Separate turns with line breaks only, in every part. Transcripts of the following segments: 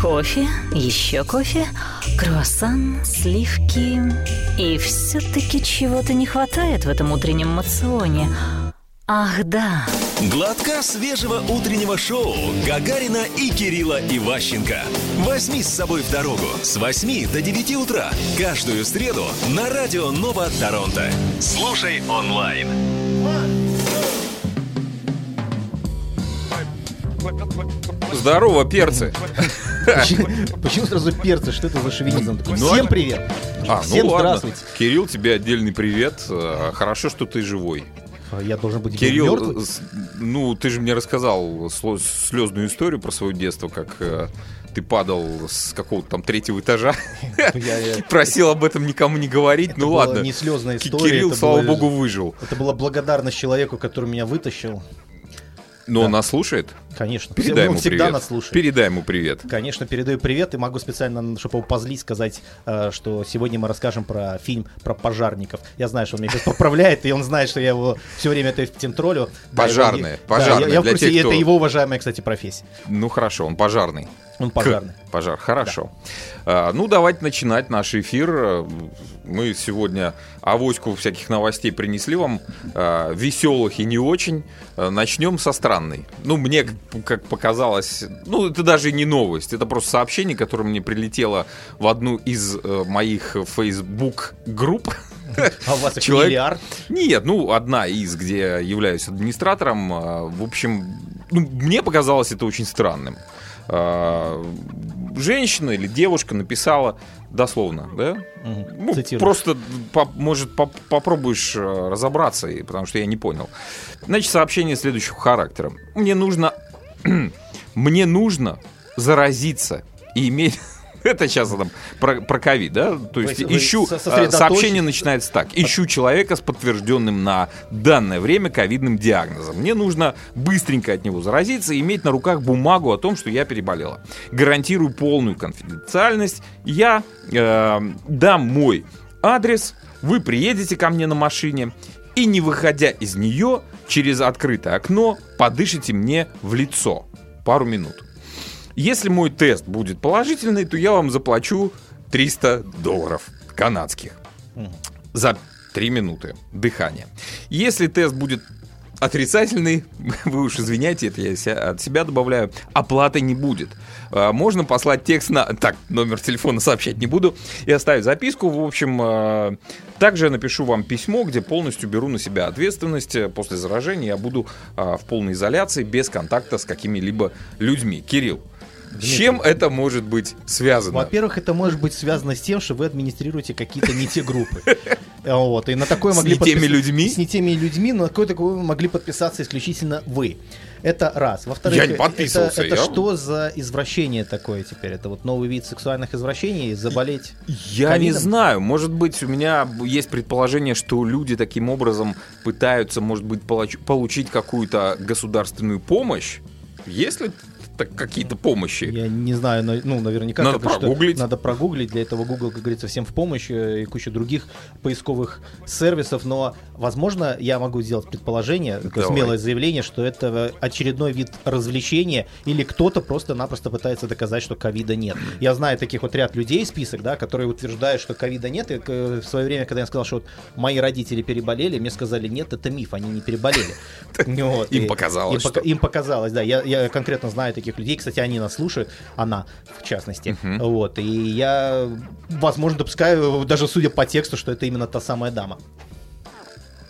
Кофе, еще кофе, круассан, сливки. И все-таки чего-то не хватает в этом утреннем мационе. Ах, да.
Глотка свежего утреннего шоу Гагарина и Кирилла Иващенко. Возьми с собой в дорогу с 8 до 9 утра каждую среду на радио Нова Торонто. Слушай онлайн.
Здорово, перцы.
Почему, почему сразу перцы? Что это за шовинизм такой?
Ну,
Всем привет!
А,
Всем
ну ладно.
здравствуйте!
Кирилл, тебе отдельный привет. Э, Хорошо, что ты живой.
А Я должен быть
Кирилл,
мертвый?
ну, ты же мне рассказал слезную историю про свое детство, как э, ты падал с какого-то там третьего этажа.
Я-
Просил об этом никому не говорить. Ну ладно.
не слезная история.
Кирилл, слава богу, выжил.
Это была благодарность человеку, который меня вытащил.
Но
Да.
он нас слушает.
Конечно.
Передай
он
ему
всегда
привет.
нас слушает.
Передай ему привет.
Конечно, передаю привет и могу специально, чтобы его позлить, сказать, э, что сегодня мы расскажем про фильм про пожарников. Я знаю, что он меня сейчас поправляет, и он знает, что я его все время это троллю. Да,
Пожарные,
я- да,
пожарные,
я- я в курсе,
тех,
и это
кто-
его уважаемая, кстати, профессия.
Ну хорошо, он пожарный.
Он
К-
пожарный.
Пожар, хорошо. А, ну, давайте начинать наш эфир. Мы сегодня авоську всяких новостей принесли вам, а, веселых и не очень. А, Начнем со странной. Ну, мне, как- показалось, ну, это даже не новость, это просто сообщение, которое мне прилетело в одну из э, моих Facebook-групп.
А у вас их
Человек-
миллиард.
Нет, ну, одна из, где я являюсь администратором. А, В общем, ну, мне показалось это очень странным. А, Женщина или девушка написала дословно, да?
Мгм.
Ну,
Цитирую.
просто, по- может, по- попробуешь э, разобраться, потому что я не понял. Значит, сообщение следующего характера. Мне нужно... Мне нужно заразиться и иметь... Это сейчас там про, про ковид, да? То есть
вы
ищу...
со-
э, Сообщение начинается так. Ищу человека с подтвержденным на данное время ковидным диагнозом. Мне нужно быстренько от него заразиться и иметь на руках бумагу о том, что я переболела. Гарантирую полную конфиденциальность. Я э, дам мой адрес, вы приедете ко мне на машине и, не выходя из нее, через открытое окно подышите мне в лицо пару минут. Если мой тест будет положительный, то я вам заплачу 300 долларов канадских за 3 минуты дыхания. Если тест будет отрицательный, вы уж извиняйте, это я от себя добавляю, оплаты не будет. А, Можно послать текст на... Так, номер телефона сообщать не буду. И оставить записку. В общем, а, также я напишу вам письмо, где полностью беру на себя ответственность. После заражения я буду а, в полной изоляции, без контакта с какими-либо людьми. Кирилл, с чем это может быть связано?
Во-первых, это может быть связано с тем, что вы администрируете какие-то не те группы. Вот, и на такое
С
могли
не теми людьми?
С не теми людьми, но на какое такое могли подписаться исключительно вы. Это раз. Во-вторых,
Я не
это-
подписывался,
Это,
я-
что за извращение такое теперь? Это вот новый вид сексуальных извращений? Заболеть?
Я не
ковидом?
знаю. Может быть, у меня есть предположение, что люди таким образом пытаются, может быть, получ- получить какую-то государственную помощь. Есть ли так какие-то помощи?
Я не знаю, но, ну, наверняка.
Надо
потому что
прогуглить.
Надо прогуглить. Для этого Google, как говорится, всем в помощь э, и куча других поисковых сервисов. Но, возможно, я могу сделать предположение, такое
Давай.
смелое заявление, что это очередной вид развлечения или кто-то просто-напросто пытается доказать, что ковида нет. Я знаю таких вот ряд людей, список, да, которые утверждают, что ковида нет. И э, в свое время, когда я сказал, что вот мои родители переболели, мне сказали, нет, это миф, они не переболели.
Им показалось,
им показалось, да. Я, я конкретно знаю таких людей. Кстати, они нас слушают, она в частности.
Мгм.
Вот. И я, возможно, допускаю, даже судя по тексту, что это именно та самая дама.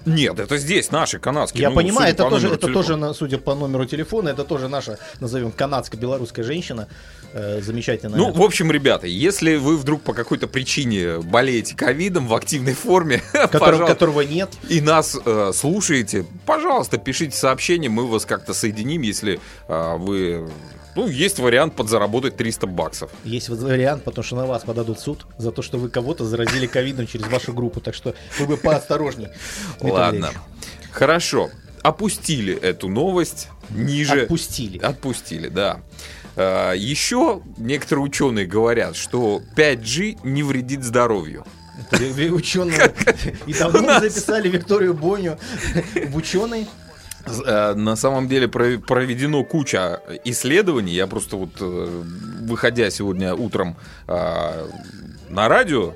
Нет, это здесь наши канадские.
я
ну,
понимаю, это
по
тоже, это
телефона.
тоже, судя по номеру телефона, это тоже наша, назовем, канадско-белорусская женщина, э, замечательная.
Ну, в общем, ребята, если вы вдруг по какой-то причине болеете ковидом в активной форме,
Которого-
пожалуйста,
которого нет.
и нас э, слушаете, пожалуйста, пишите сообщение, мы вас как-то соединим, если э, вы... Ну, есть вариант подзаработать 300 баксов.
Есть вариант, потому что на вас подадут суд за то, что вы кого-то заразили ковидом через вашу группу. Так что вы бы поосторожней.
Ладно. Хорошо. Опустили эту новость ниже.
Отпустили.
Отпустили, да. А, Еще некоторые ученые говорят, что 5G не вредит здоровью.
Ученые. И давно записали Викторию Боню в ученый.
Э, На самом деле про- проведено куча исследований. Я просто вот, э, выходя сегодня утром а, на радио,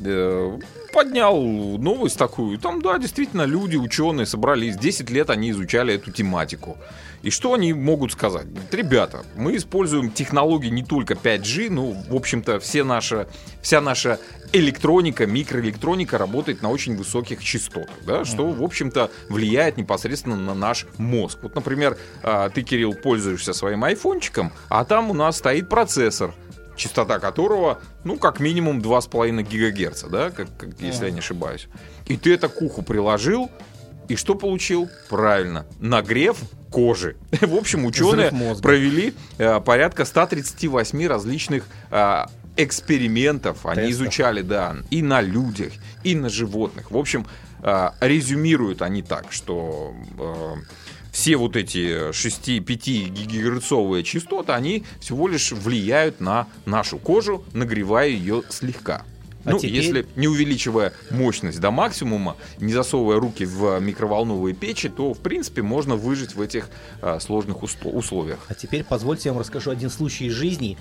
э, поднял новость такую. Там, да, действительно, люди, ученые собрались. 10 лет они изучали эту тематику. И что они могут сказать? Ребята, мы используем технологии не только 5G, ну, в общем-то, все наша, вся наша электроника, микроэлектроника работает на очень высоких частотах, да, что, в общем-то, влияет непосредственно на наш мозг. Вот, например, а, ты, Кирилл, пользуешься своим айфончиком, а там у нас стоит процессор, частота которого, ну, как минимум 2,5 гигагерца, да, как, как- если я не ошибаюсь. И ты это к уху приложил, и что получил? Правильно, нагрев кожи. В общем, ученые провели э, порядка 138 различных э, экспериментов. Они
Тестов.
изучали, да, и на людях, и на животных. В общем, э, резюмируют они так, что э, все вот эти 6-5 гигагерцовые частоты, они всего лишь влияют на нашу кожу, нагревая ее слегка.
А
ну,
теперь-
если не увеличивая мощность до максимума, не засовывая руки в микроволновые печи, то, в принципе, можно выжить в этих э, сложных условиях.
А теперь позвольте я вам расскажу один случай из жизни,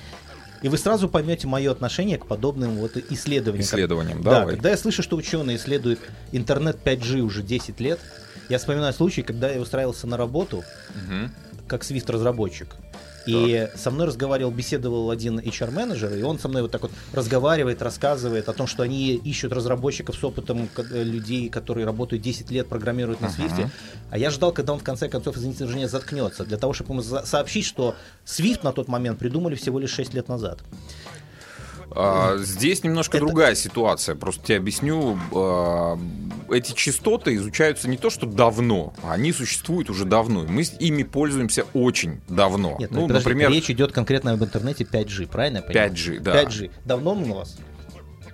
и вы сразу поймете мое отношение к подобным вот исследованиям.
Исследованиям,
да,
давай.
когда я слышу, что ученые исследуют интернет 5G уже 10 лет, я вспоминаю случай, когда я устраивался на работу
Мгм.
как свифт-разработчик. И со мной разговаривал, беседовал один HR-менеджер, и он со мной вот так вот разговаривает, рассказывает о том, что они ищут разработчиков с опытом э, людей, которые работают 10 лет, программируют на Свифте. А я ждал, когда он в конце концов, извините, за заткнется, для того, чтобы ему сообщить, что Swift на тот момент придумали всего лишь 6 лет назад.
А, здесь немножко
Это-
другая ситуация. Просто тебе объясню. А, эти частоты изучаются не то, что давно, они существуют уже давно. и Мы ими пользуемся очень давно.
Нет,
ну,
ну, подожди,
например,
речь идет конкретно об интернете 5G, правильно я понимаю?
5G, да.
5G. Давно он у вас?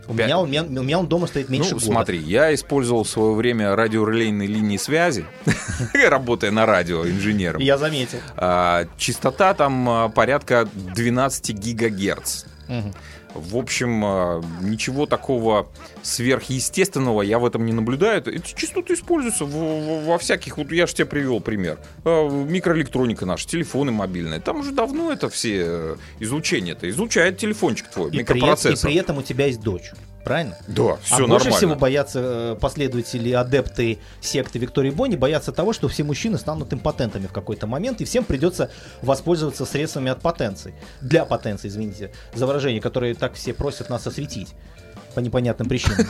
У меня, у меня- у меня он дома стоит меньше
ну,
года.
смотри, я использовал в свое время радиорелейные линии связи, работая на радио инженером.
Я заметил.
А, частота там порядка 12 гигагерц. В общем, а, ничего такого сверхъестественного я в этом не наблюдаю. Эти частоты используются во всяких... Вот я же тебе привел пример. А, Микроэлектроника наша, телефоны мобильные. Там уже давно это все э, излучение. Это изучает телефончик твой,
И при, и
микропроцессор.
при этом у тебя есть дочь. Правильно?
Да, все
а больше
нормально.
всего боятся э, последователи, адепты секты Виктории Бонни, боятся того, что все мужчины станут импотентами в какой-то момент, и всем придется воспользоваться средствами от потенции. Для потенции, извините, за выражение, которые так все просят нас осветить. По непонятным причинам.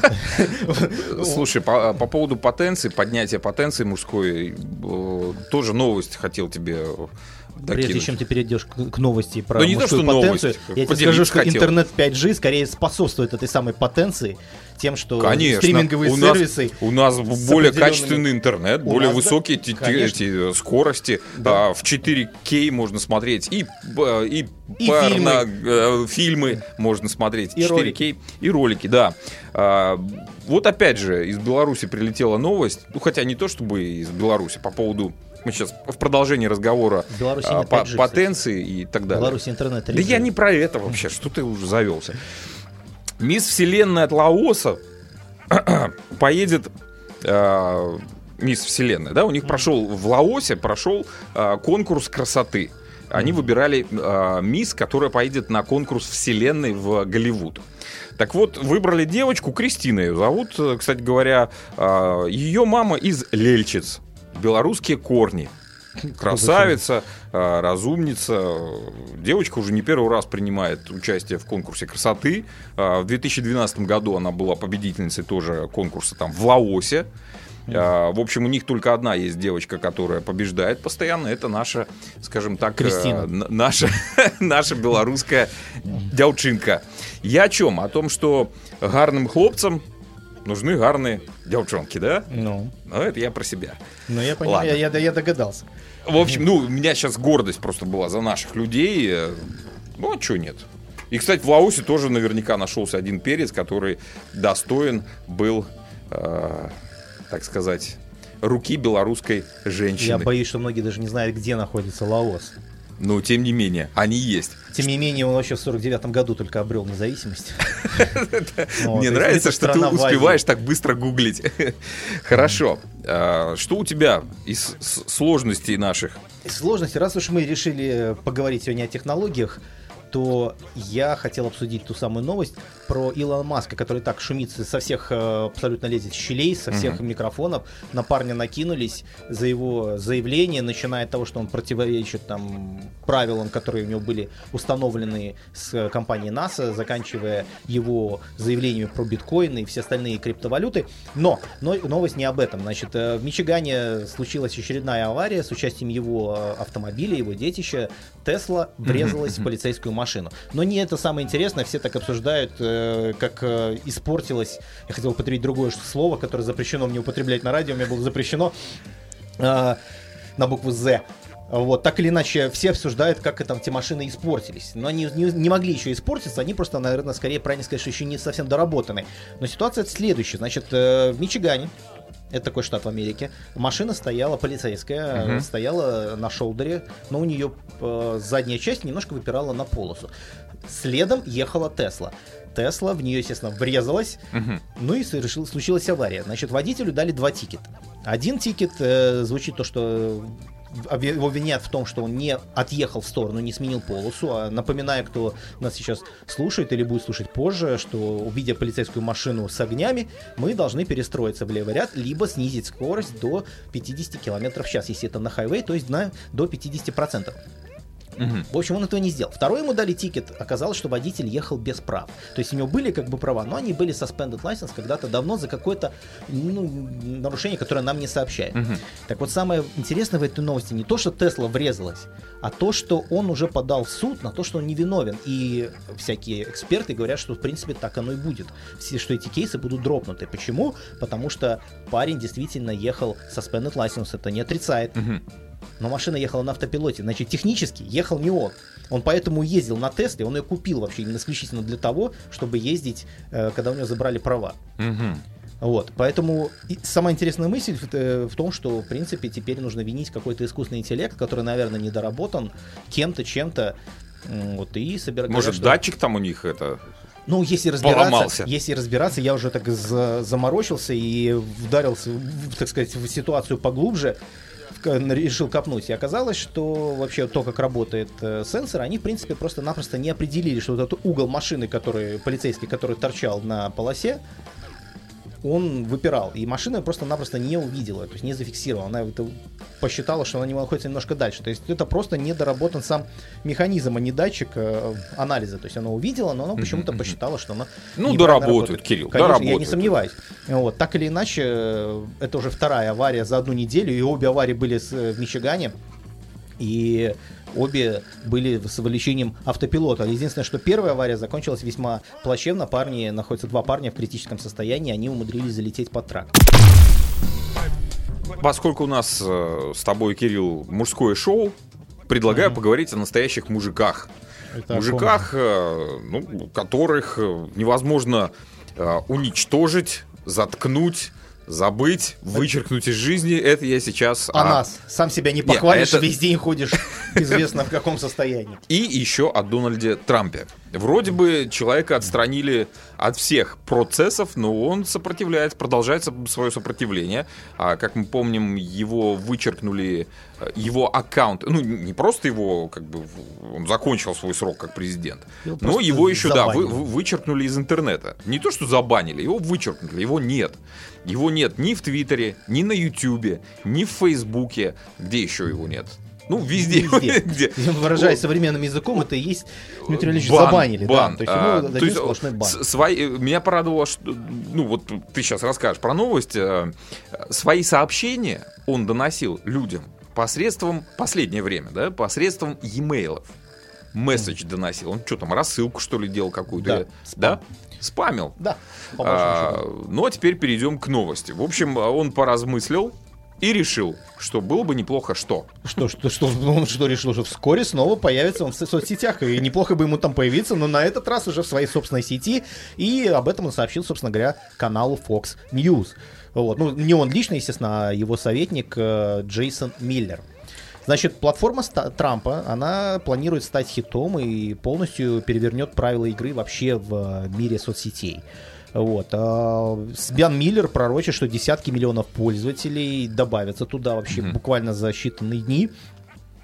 Слушай, по, по поводу потенции, поднятия потенции мужской, э, тоже новость хотел тебе э,
Прежде
докинуть.
чем ты перейдешь к, к новости про
Да не то, что
потенцию,
новость,
я тебе скажу, что
хотел.
интернет 5G скорее способствует этой самой потенции тем, что
Конечно.
стриминговые
у нас,
сервисы
У нас более
определенными-
качественный интернет,
У
более
нас, да,
высокие
конечно.
эти, э, скорости.
Да.
А, в 4К можно смотреть и, б- и,
И
порно- э, фильмы можно смотреть.
И
4К
ролики.
и ролики, да. А, вот опять же, из Беларуси прилетела новость, ну хотя не то чтобы из Беларуси, по поводу мы сейчас в продолжении разговора
В Беларуси
а, по-
5G, кстати.
потенции и так далее.
Беларуси интернет
Да я не про это вообще, что ты уже завелся. Мисс Вселенная от Лаоса поедет э, Мисс Вселенная, да, у них прошел в Лаосе прошел э, конкурс красоты. Они выбирали э, мисс, которая поедет на конкурс Вселенной в Голливуд. Так вот, выбрали девочку, Кристина ее зовут, кстати говоря, э, ее мама из Лельчиц, белорусские корни. Красавица, э, разумница. Девочка уже не первый раз принимает участие в конкурсе красоты. Э, В 2012 году она была победительницей тоже конкурса там в Лаосе. Э, В общем, у них только одна есть девочка, которая побеждает постоянно. Это наша, скажем так, э,
Кристина.
наша, наша белорусская дявчинка. Я о чем? О том, что гарным хлопцам нужны гарные девчонки, да?
Ну,
Ну, это я про себя.
ну я понимаю, я, я- я догадался.
В общем, ну, у меня сейчас гордость просто была за наших людей. э, Ну, а что нет? И, кстати, в Лаосе тоже наверняка нашелся один перец, который достоин был, э, так сказать, руки белорусской женщины.
Я боюсь, что многие даже не знают, где находится Лаос.
Но, тем не менее, они есть.
Тем не менее, он вообще в 49 году только обрел независимость.
Мне нравится, что ты успеваешь так быстро гуглить. Хорошо. А, Что у тебя из сложностей наших?
Сложности, раз уж мы решили поговорить сегодня о технологиях, то я хотел обсудить ту самую новость про Илона Маска, который так шумит со всех э, абсолютно лезет щелей, со всех микрофонов. На парня накинулись за его заявление, начиная от того, что он противоречит там правилам, которые у него были установлены с э, компанией НАСА, заканчивая его заявлениями про биткоины и все остальные криптовалюты. Но, но новость не об этом. Значит, э, в Мичигане случилась очередная авария с участием его автомобиля, его детища. Тесла врезалась в полицейскую машину. Но не это самое интересное. Все так обсуждают, э, как э, испортилось. Я хотел употребить другое слово, которое запрещено мне употреблять на радио. Мне было запрещено э, на букву «З». Вот, так или иначе, все обсуждают, как там эти машины испортились. Но они не, не могли еще испортиться, они просто, наверное, скорее правильно сказать, что еще не совсем доработаны. Но ситуация следующая. Значит, э, в Мичигане, это такой штат в Америке, машина стояла, полицейская,
Мгм.
стояла на шоудере, но у нее э, задняя часть немножко выпирала на полосу. Следом ехала Тесла. Тесла в нее, естественно, врезалась,
Мгм.
ну и совершил- случилась авария. Значит, водителю дали два ticket а. Один ticket э, звучит то, что его винят в том, что он не отъехал в сторону, не сменил полосу. А напоминаю, кто нас сейчас слушает или будет слушать позже, что увидя полицейскую машину с огнями, мы должны перестроиться в левый ряд, либо снизить скорость до 50 км в час, если это на хайвей, то есть на, до 50%.
Мгм.
В общем, он этого не сделал. Второй ему дали ticket. Оказалось, что водитель ехал без прав. То есть у него были как бы права, но они были suspended license когда-то давно за какое-то ну, нарушение, которое нам не сообщает.
Мгм.
Так вот, самое интересное в этой новости не то, что Тесла врезалась, а то, что он уже подал в суд на то, что он невиновен. И всякие эксперты говорят, что в принципе так оно и будет. Все, что эти кейсы будут дропнуты. Почему? Потому что парень действительно ехал suspended license, это не отрицает.
Мгм.
Но машина ехала на автопилоте, значит, технически ехал не он. Он поэтому ездил на Тесле, он ее купил вообще исключительно для того, чтобы ездить, э, когда у него забрали права.
Мгм.
Вот, поэтому самая интересная мысль в, э, в том, что, в принципе, теперь нужно винить какой-то искусственный интеллект, который, наверное, недоработан кем-то, чем-то, вот, и собирать...
Может, датчик там у них это...
Ну, если разбираться,
Поломался.
если разбираться, я уже так за- заморочился и вдарился, в, так сказать, в ситуацию поглубже, решил копнуть. И оказалось, что вообще то, как работает э, сенсор, они, в принципе, просто-напросто не определили, что вот этот угол машины, который полицейский, который торчал на полосе, он выпирал. И машина просто-напросто не увидела, то есть не зафиксировала. Она это посчитала, что она не находится немножко дальше. То есть это просто недоработан сам механизм, а не датчик э, анализа. То есть она увидела, но она почему-то посчитала, что она
Ну, доработают,
работает.
Кирилл,
Конечно, я не
доработают.
сомневаюсь. Вот, так или иначе, э, это уже вторая авария за одну неделю, и обе аварии были с- э, в Мичигане. И обе были с вовлечением автопилота. Единственное, что первая авария закончилась весьма плачевно. Парни, находятся два парня в критическом состоянии, они умудрились залететь под трак.
Поскольку у нас э, с тобой, Кирилл, мужское шоу, предлагаю поговорить о настоящих мужиках.
Это
мужиках, э, ну, которых э, невозможно э, уничтожить, заткнуть, забыть, вычеркнуть из жизни. Это я сейчас...
А
о-
нас? Сам себя не похвалишь,
это-
весь день ходишь известно в каком состоянии.
И еще о Дональде Трампе. Вроде бы человека отстранили от всех процессов, но он сопротивляется, продолжает свое сопротивление. А, как мы помним, его вычеркнули, э, его аккаунт, ну не просто его, как бы, он закончил свой срок как президент,
Его
но его еще, да, вы-
забанили.
вы- вычеркнули из интернета. Не то, что забанили, его вычеркнули, его нет. Его нет ни в Твиттере, ни на Ютубе, ни в Фейсбуке. Где еще его нет? Ну, везде.
Везде.
Где?
Выражаясь современным языком, это и есть Дмитрий Ильич
Бан,
забанили.
бан.
Да, то есть,
А,
ему
то
дадим
есть,
сплошной бан.
свои- меня порадовало, что, ну вот ты сейчас расскажешь про новость. э, Свои сообщения он доносил людям посредством, последнее время, да, посредством e-mailов. Месседж доносил. Он что там, рассылку, что ли, делал какую-то?
Да.
Да? Спамил.
Да,
А, ну а теперь перейдем к новости. В общем, он поразмыслил и решил, что было бы неплохо что.
Что, что, что, ну, он что решил, что вскоре снова появится он в со- соцсетях, и неплохо бы ему там появиться, но на этот раз уже в своей собственной сети, и об этом он сообщил, собственно говоря, каналу Fox News. Вот. Ну, не он лично, естественно, а его советник э, Джейсон Миллер. Значит, платформа Трампа, она планирует стать хитом и полностью перевернет правила игры вообще в э, мире соцсетей. Вот. А Сбян Миллер пророчит, что десятки миллионов пользователей добавятся туда вообще буквально за считанные дни.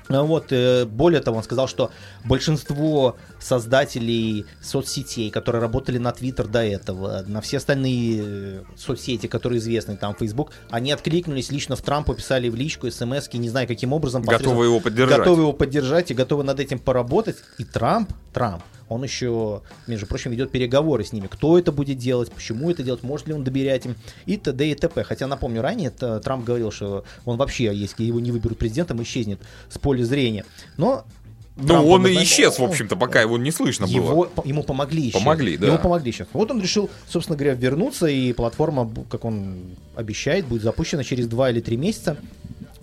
А Вот, э, более того, он сказал, что большинство создателей соцсетей, которые работали на Твиттер до этого, на все остальные э, соцсети, которые известны, там, Facebook, они откликнулись лично в Трампу, писали в личку, смс не знаю каким образом.
Готовы его поддержать.
Готовы его поддержать и готовы над этим поработать. И Трамп, Трамп, он еще, между прочим, ведет переговоры с ними. Кто это будет делать, почему это делать, может ли он доверять им и т.д. и т.п. Хотя, напомню, ранее Трамп говорил, что он вообще, если его не выберут президентом, исчезнет с поля зрения. Но
Ну, он и исчез, в
он-
общем-то, пока его не слышно было.
его, по- ему помогли еще.
Помогли, да.
Ему помогли сейчас. Вот он решил, собственно говоря, вернуться, и платформа, как он обещает, будет запущена через два или три месяца.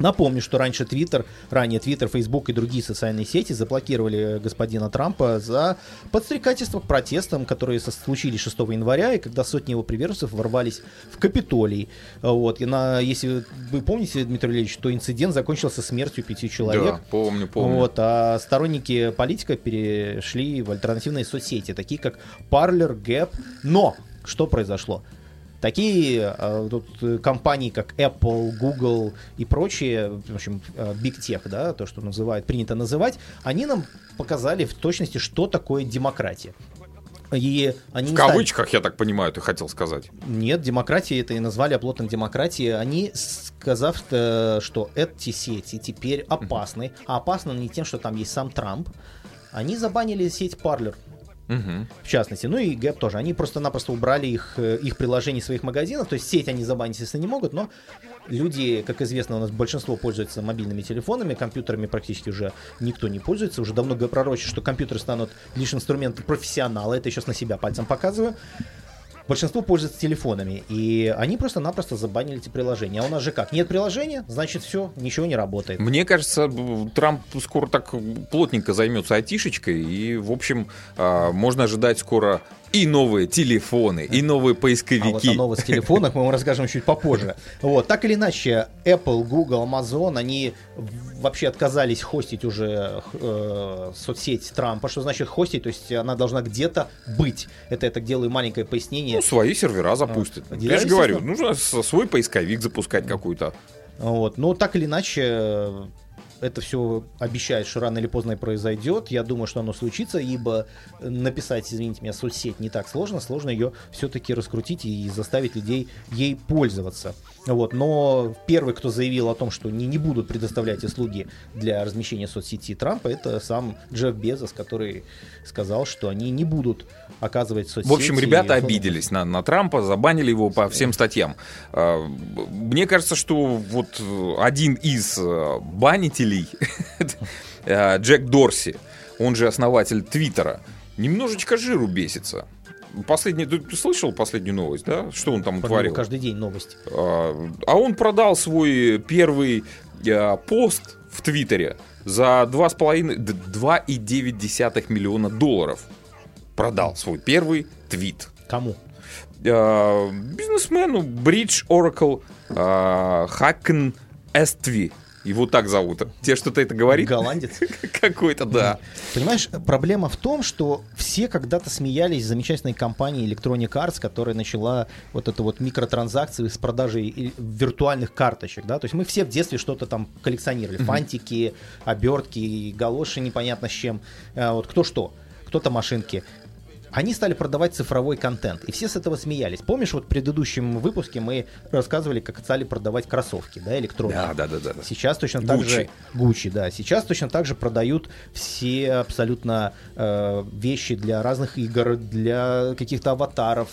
Напомню, что раньше Твиттер, ранее Твиттер, Фейсбук и другие социальные сети заблокировали господина Трампа за подстрекательство к протестам, которые случились 6 января, и когда сотни его приверженцев ворвались в Капитолий. Вот. И на, если вы помните, Дмитрий Ильич, то инцидент закончился смертью пяти человек.
Да, помню, помню.
Вот, а сторонники политика перешли в альтернативные соцсети, такие как Parler, Gap. Но что произошло? Такие э, тут, э, компании, как Apple, Google и прочие, в общем, э, Big Tech, да, то, что называют, принято называть, они нам показали в точности, что такое демократия. И они
В
не стали-
кавычках, я так понимаю, ты хотел сказать.
нет, демократия это и назвали оплотом демократии. Они, сказав, э, что эти сети теперь опасны, а опасны не тем, что там есть сам Трамп, они забанили сеть Parler.
Мгм.
В частности, ну и Гэп тоже. Они просто-напросто убрали их, э, их приложений из своих магазинов. То есть сеть они забанить, если не могут, но люди, как известно, у нас большинство пользуются мобильными телефонами, компьютерами практически уже никто не пользуется. Уже давно пророчат, что компьютеры станут лишь инструментом профессионала. Это я сейчас на себя пальцем показываю. Большинство пользуются телефонами, и они просто-напросто забанили эти приложения. А у нас же как? Нет приложения, значит все, ничего не работает.
Мне кажется, Трамп скоро так плотненько займется айтишечкой, и, в общем, а, можно ожидать скоро и новые телефоны, и новые
А вот
поисковики.
о новых телефонах мы вам расскажем чуть попозже. Вот, так или иначе, Apple, Google, Amazon, они вообще отказались хостить уже э, соцсеть Трампа. Что значит хостить? То есть она должна где-то быть. Это я так делаю маленькое пояснение.
Ну, свои сервера запустят.
А,
я же говорю, нужно свой поисковик запускать какой-то.
Вот. Но так или иначе, это все обещает, что рано или поздно произойдет. Я думаю, что оно случится, ибо написать, извините меня, соцсеть не так сложно. Сложно ее все-таки раскрутить и заставить людей ей пользоваться. Вот. Но первый, кто заявил о том, что не, не будут предоставлять услуги для размещения соцсети Трампа, это сам Джефф Безос, который сказал, что они не будут оказывать соцсети.
В общем, ребята обиделись на, на Трампа, забанили его по всем статьям. А, Мне кажется, что вот э, один из э, банителей, э, Джек Дорси, он же основатель Твиттера, немножечко жиру бесится. Последний, ты ты слышал последнюю новость, да? Что он там
Про
творил?
каждый день новости.
А а он продал свой первый э, пост в Твиттере за 2,5 д- 2,9 миллиона долларов. Продал свой первый твит.
Кому?
Э, Бизнесмену Bridge Oracle э, Hacken Эстви. Его так зовут. Тебе что-то это говорит?
Голландец.
Какой-то, да.
Понимаешь, проблема в том, что все когда-то смеялись замечательной компанией Electronic Arts, которая начала вот эту вот микротранзакции с продажей виртуальных карточек, да, то есть мы все в детстве что-то там коллекционировали, фантики, обертки, галоши непонятно с чем, А вот кто что, кто-то машинки. Они стали продавать цифровой контент, и все с этого смеялись. Помнишь, вот в предыдущем выпуске мы рассказывали, как стали продавать кроссовки, да, электронные.
Да, да, да, да. да.
Сейчас точно так
Gucci.
же Гуччи, да. Сейчас точно так же продают все абсолютно э, вещи для разных игр, для каких-то аватаров.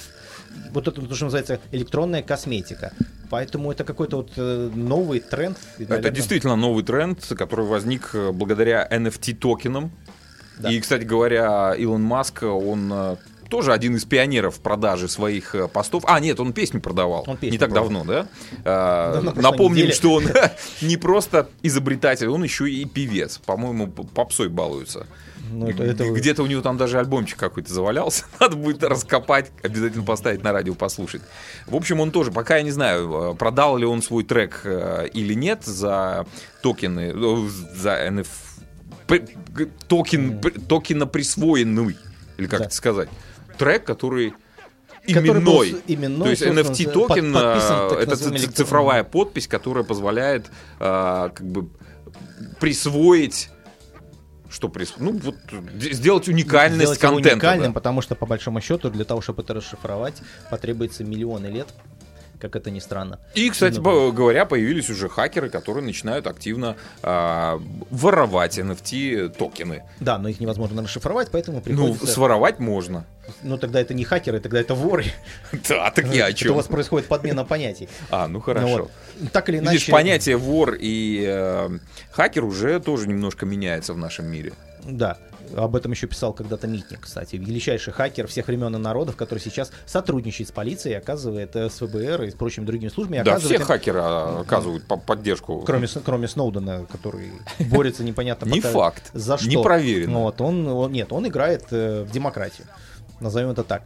Вот это то, что называется электронная косметика. Поэтому это какой-то вот э, новый тренд.
Это действительно новый тренд, который возник э, благодаря NFT токенам.
Да.
И, кстати говоря, Илон Маск, он э, тоже один из пионеров продажи своих э, постов. А, нет, он песню продавал.
Он песню
не так
продавал.
давно, да? А,
Да, на прошлой
Напомним,
неделе.
что он не просто изобретатель, он еще и певец. По-моему, попсой балуется.
Ну, это- это
Где-то у него там даже альбомчик какой-то завалялся. Надо будет раскопать, обязательно поставить на радио, послушать. В общем, он тоже, пока я не знаю, э, продал ли он свой трек э, или нет за токены, э, за NF... токен, токена присвоенный, или как
Да.
это сказать, трек, который
Который был
именной.
именной,
То есть NFT токен
под- подписан, так
это
электронный.
цифровая подпись, которая позволяет э, как бы присвоить что прис... Ну, вот сделать уникальность
сделать
контента.
уникальным,
да.
потому что, по большому счету, для того, чтобы это расшифровать, потребуется миллионы лет, как это ни странно.
И, кстати
Ну,
говоря, появились уже хакеры, которые начинают активно а, воровать NFT токены.
Да, но их невозможно расшифровать, поэтому
Ну,
приходится...
своровать можно.
Ну, тогда это не хакеры, тогда это воры.
Да, так я о
Это у
чем?
вас происходит подмена понятий.
А, ну
Ну
хорошо.
Так или иначе...
Видишь, понятие вор и э, хакер уже тоже немножко меняется в нашем мире.
Да. Об этом еще писал когда-то Митник, кстати. Величайший хакер всех времен и народов, который сейчас сотрудничает с полицией, оказывает э, с ФБР и с прочими другими службами.
Да, все
им-
хакеры а, оказывают по- поддержку.
Кроме, кроме Сноудена, который борется непонятно
Не факт.
за что.
Не проверено.
Вот, он, он- нет, он играет э, в демократию. Назовем это так.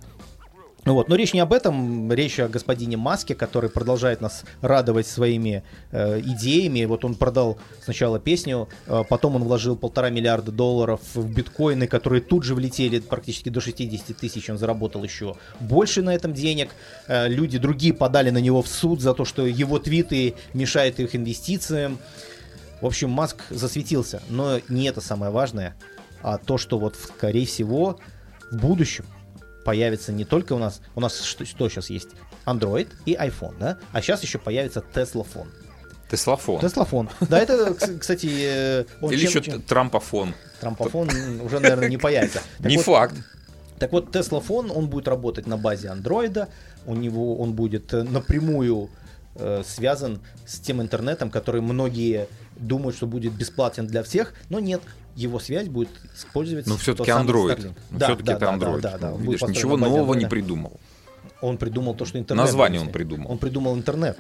Ну Вот. Но речь не об этом, речь о господине Маске, который продолжает нас радовать своими э, идеями. Вот он продал сначала песню, э, потом он вложил полтора миллиарда долларов в биткоины, которые тут же влетели практически до 60 тысяч. Он заработал еще больше на этом денег. Э, люди другие подали на него в суд за то, что его твиты мешают их инвестициям. В общем, Маск засветился. Но не это самое важное, а то, что вот, скорее всего, в будущем появится не только у нас, у нас что, сейчас есть? Android и iPhone, да? А сейчас еще появится Tesla фон.
Теслофон.
Tesla фон. Да, это, кс- кстати, э, он
Или
чем-
еще
чем-
Трампофон.
Трампофон уже, наверное, не появится. Так
Не
вот,
факт.
так вот, Tesla фон, он будет работать на базе андроида, у него он будет э, напрямую э, связан с тем интернетом, который многие думают, что будет бесплатен для всех, но нет, его связь будет использовать.
Но все-таки Android. Но
Да,
все-таки
да,
это
да,
Android.
да, да, да, он будет
Видишь, ничего нового не
Android.
придумал.
Он придумал то, что интернет.
Название он придумал.
Он придумал интернет.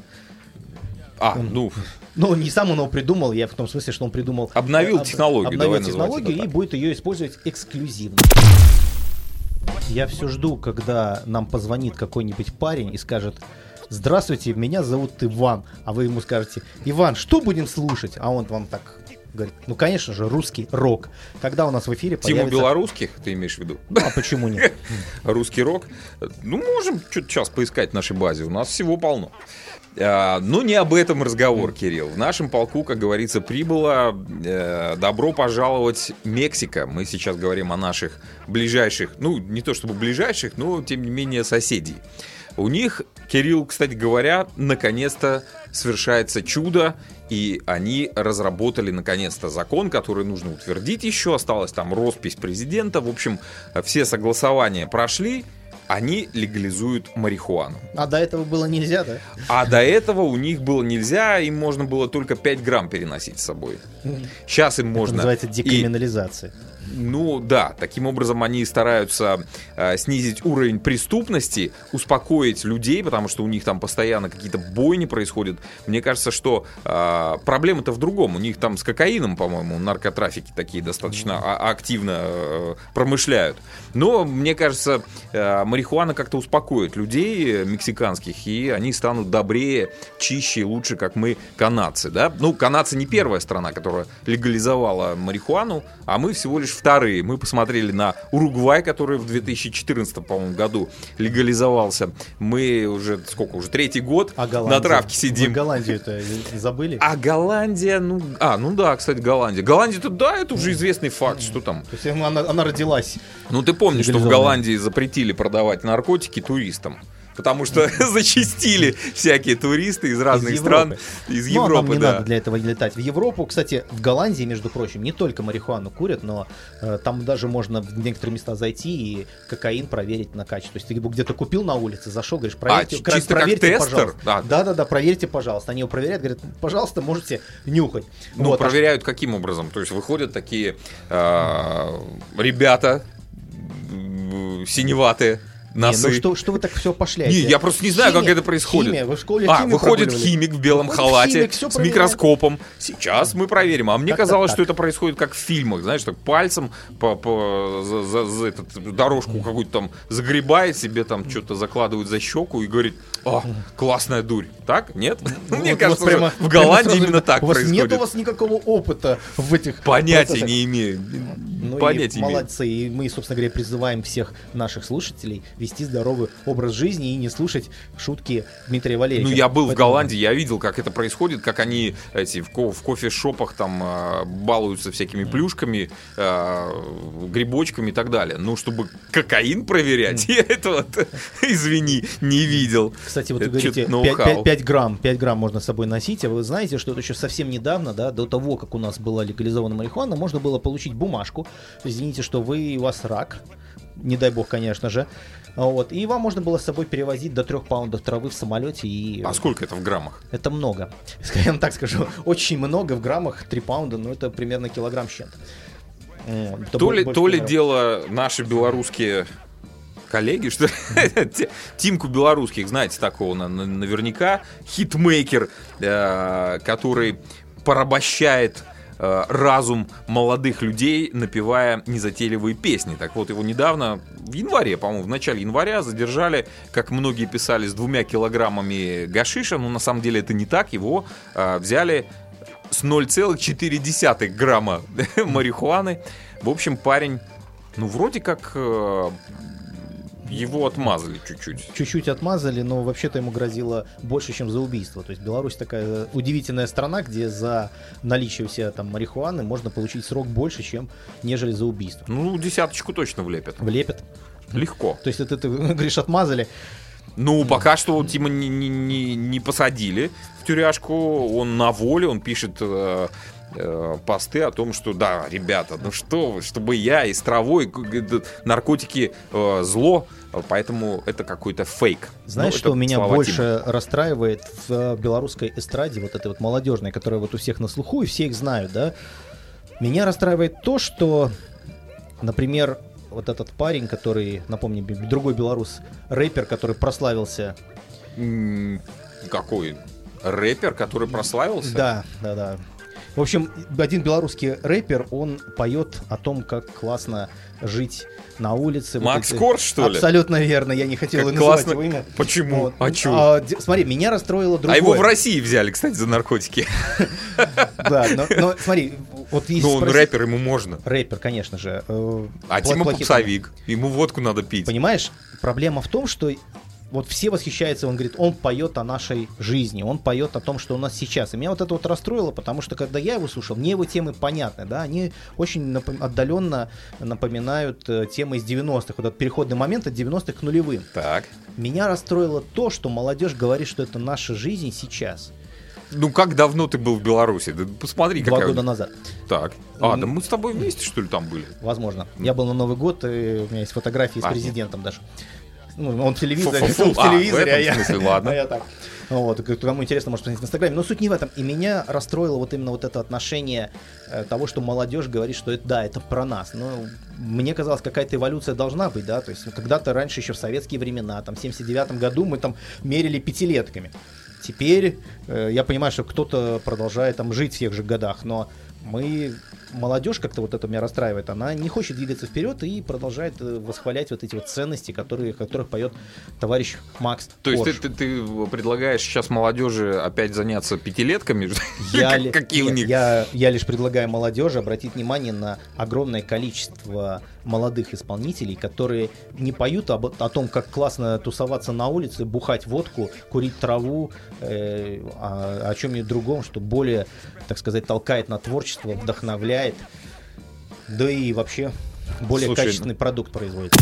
А, ну,
Ну, не сам он его придумал, я в том смысле, что он придумал...
Обновил
об-
технологию,
Обновил
давай
технологию и будет ее использовать эксклюзивно. Я все жду, когда нам позвонит какой-нибудь парень и скажет, здравствуйте, меня зовут Иван, а вы ему скажете, Иван, что будем слушать? А он вам так говорит, ну, конечно же, русский рок. Когда у нас в эфире
Тиму
появится...
белорусских, ты имеешь в виду?
Ну, а почему нет?
Русский рок. Ну, можем что-то сейчас поискать в нашей базе. У нас всего полно. А, но не об этом разговор, Кирилл. В нашем полку, как говорится, прибыло э, добро пожаловать Мексика. Мы сейчас говорим о наших ближайших, ну, не то чтобы ближайших, но, тем не менее, соседей. У них, Кирилл, кстати говоря, наконец-то совершается чудо, и они разработали наконец-то закон, который нужно утвердить еще. Осталась там роспись президента. В общем, все согласования прошли. Они легализуют марихуану.
А до этого было нельзя, да?
А до этого у них было нельзя, им можно было только 5 грамм переносить с собой. Сейчас им
Это
можно...
называется
и-
декриминализация.
Ну да, таким образом они стараются э, снизить уровень преступности, успокоить людей, потому что у них там постоянно какие-то бойни происходят. Мне кажется, что э, проблема-то в другом. У них там с кокаином, по-моему, наркотрафики такие достаточно а- активно э, промышляют. Но мне кажется, э, марихуана как-то успокоит людей э, мексиканских, и они станут добрее, чище и лучше, как мы, канадцы. Да? Ну, канадцы не первая страна, которая легализовала марихуану, а мы всего лишь вторые. Мы посмотрели на Уругвай, который в 2014, по-моему, году легализовался. Мы уже, сколько, уже третий год
А Голландия?
на травке сидим.
Вы Голландию-то забыли?
А Голландия, ну, а, ну да, кстати, Голландия. Голландия-то, да, это уже известный факт, что там.
То есть она, она родилась.
Ну, ты помнишь, что в. Голландии запретили продавать наркотики туристам. Потому что зачистили всякие туристы из разных
Из
стран,
Европы.
из
Но нам не
да.
надо для этого летать в Европу. Кстати, в Голландии, между прочим, не только марихуану курят, но э, там даже можно в некоторые места зайти и кокаин проверить на качество. То есть ты его где-то купил на улице, зашел, говоришь, проверьте,
А, чисто как
проверьте,
тестер?
пожалуйста.
Да.
Да-да-да, проверьте, пожалуйста. Они его проверяют, говорят, пожалуйста, можете нюхать.
Ну,
Вот, а
проверяют каким образом? То есть выходят такие э, ребята, м, синеватые
Не,
носы.
ну что, что вы так все пошляете?
Не, я просто не знаю, как
Химия-
это происходит.
Химия, вы в школе
а, выходит химик в белом
Выходит
халате
химик,
с
проверяет.
микроскопом. Сейчас мы проверим. А мне
Как-то
казалось,
так.
что это происходит как в фильмах, знаешь, так пальцем по, по- за, за- за этот, дорожку какую-то там загребает себе, там что-то закладывает за щеку и говорит, о, классная дурь. Так? Нет?
Ну,
Мне
вот
кажется,
прямо-
в Голландии именно так
у вас
происходит.
Нет у вас никакого опыта в этих
Понятия
процессах.
не имею.
Ну
Понятия
и
имею.
молодцы. И мы, собственно говоря, призываем всех наших слушателей вести здоровый образ жизни и не слушать шутки Дмитрия Валерьевича.
Ну, я был в
Поэтому-
Голландии, я видел, как это происходит, как они эти в, ко- в кофе-шопах там э, балуются всякими плюшками, э, грибочками и так далее. Ну, чтобы кокаин проверять, я этого, извини, не видел.
Кстати, вот вы говорите,
чё-то
5,
ноу-хау.
грамм, 5 грамм можно с собой носить, а вы знаете, что это еще совсем недавно, да, до того, как у нас была легализована марихуана, можно было получить бумажку, извините, что вы, у вас рак, не дай бог, конечно же, вот, и вам можно было с собой перевозить до 3 паундов травы в самолете, и
А сколько это в граммах?
это много. Я вам так скажу, очень много в граммах, 3 паунда, ну это примерно килограмм с чем-то. Это
То ли, то ли дело наши белорусские коллеги, что Тимку белорусских, знаете такого на- на- наверняка, хитмейкер, э, который порабощает э, разум молодых людей, напевая незатейливые песни. Так вот, его недавно, в январе, по-моему, в начале января задержали, как многие писали, с двумя килограммами гашиша, но на самом деле это не так, его э, взяли с 0,4 грамма марихуаны. В общем, парень, ну, вроде как э, его отмазали чуть-чуть.
чуть-чуть отмазали, но вообще-то ему грозило больше, чем за убийство. То есть Беларусь такая удивительная страна, где за наличие у себя там марихуаны можно получить срок больше, чем нежели за убийство.
Ну, десяточку точно влепят.
Влепят.
Легко.
То есть это ты говоришь отмазали.
Ну, пока что Тима не, не- не- не посадили в тюряшку. Он на воле, он пишет э, э, посты о том, что да, ребята, ну что вы, чтобы я и с травой, наркотики э, зло, поэтому это какой-то фейк.
Знаешь,
Ну,
что
это
меня больше расстраивает в белорусской эстраде, вот этой вот молодежной, которая вот у всех на слуху, и все их знают, да? Меня расстраивает то, что, например, вот этот парень, который, напомни, б- другой белорус, рэпер, который прославился.
Какой? Рэпер, который прославился?
Да, да, да. В общем, один белорусский рэпер, он поет о том, как классно жить на улице. Вот
Макс
эти-
Корж, что ли?
Абсолютно верно, я не хотел
Как
называть
классно.
его имя.
Почему?
Вот.
А чё?
А, смотри, меня расстроило другое.
А его в России взяли, кстати, за наркотики.
Да, но, смотри, вот если
Ну, он рэпер, ему можно.
Рэпер, конечно же. э,
А Тима попсовик. Ему водку надо пить.
Понимаешь, проблема в том, что вот все восхищаются, он говорит, он поет о нашей жизни, он поет о том, что у нас сейчас. И меня вот это вот расстроило, потому что когда я его слушал, мне его темы понятны, да, они очень напом- отдаленно напоминают э, темы из 90-х, вот этот переходный момент от 90-х к нулевым.
Так.
Меня расстроило то, что молодежь говорит, что это наша жизнь сейчас,
Ну, как давно ты был в Беларуси? Да посмотри,
два
какая...
года назад.
Так. А, да мы с тобой вместе, что ли, там были?
Возможно. Я был на Новый год, и у меня есть фотографии с
А,
президентом даже. Ну, он в телевизоре,
Фу-фу-фу.
в
А, в
телевизоре, а,
этом
я,
смысле, ладно.
а я так. Вот, к- кому интересно, может посмотреть в Инстаграме. Но суть не в этом. И меня расстроило вот именно вот это отношение э, того, что молодежь говорит, что это, да, это про нас. Но мне казалось, какая-то эволюция должна быть, да. То есть когда-то раньше, еще в советские времена, там, в 79 году мы там мерили пятилетками. Теперь э, я понимаю, что кто-то продолжает там жить в тех же годах, но мы молодежь как-то вот это меня расстраивает, она не хочет двигаться вперед и продолжает э, восхвалять вот эти вот ценности, которые, о которых поет товарищ Макс.
То есть ты,
Корж.
ты- ты предлагаешь сейчас молодежи опять заняться пятилетками?
Я, ли-
Какие у
нет,
них?
Я, я лишь предлагаю молодежи обратить внимание на огромное количество молодых исполнителей, которые не поют об, о том, как классно тусоваться на улице, бухать водку, курить траву, э, а- о чем-нибудь другом, что более, так сказать, толкает на творчество, вдохновляет, да и вообще более
Слушай,
качественный продукт производит.